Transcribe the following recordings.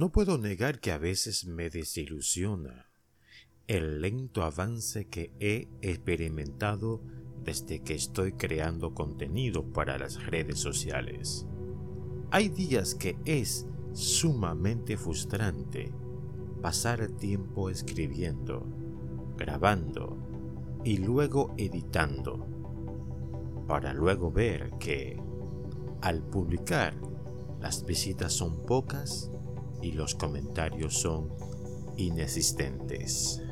No puedo negar que a veces me desilusiona el lento avance que he experimentado desde que estoy creando contenido para las redes sociales. Hay días que es sumamente frustrante pasar tiempo escribiendo, grabando y luego editando, para luego ver que, al publicar, las visitas son pocas y los comentarios son inexistentes.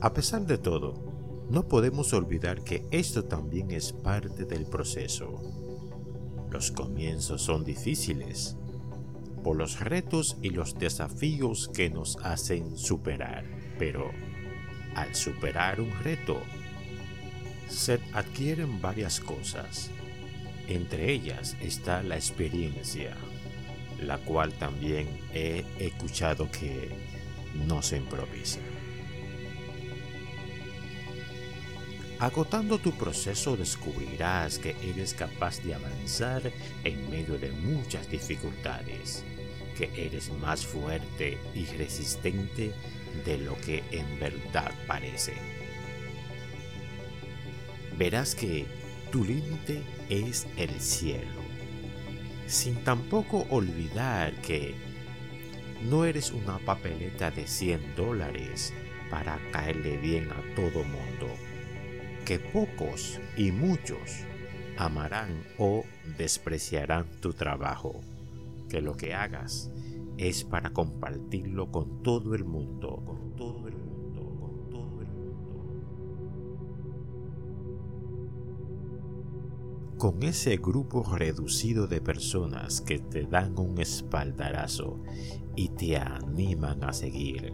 A pesar de todo, no podemos olvidar que esto también es parte del proceso. Los comienzos son difíciles por los retos y los desafíos que nos hacen superar, pero al superar un reto, se adquieren varias cosas. Entre ellas está la experiencia, la cual también he escuchado que no se improvisa. Agotando tu proceso descubrirás que eres capaz de avanzar en medio de muchas dificultades, que eres más fuerte y resistente de lo que en verdad parece. Verás que tu límite es el cielo, sin tampoco olvidar que no eres una papeleta de 100 dólares para caerle bien a todo mundo que pocos y muchos amarán o despreciarán tu trabajo, que lo que hagas es para compartirlo con todo el mundo, Con ese grupo reducido de personas que te dan un espaldarazo y te animan a seguir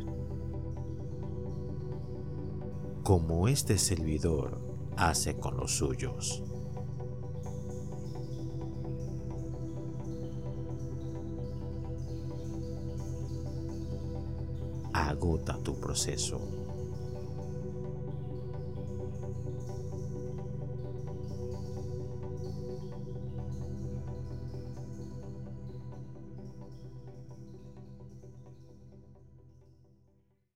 como este servidor hace con los suyos. Agota tu proceso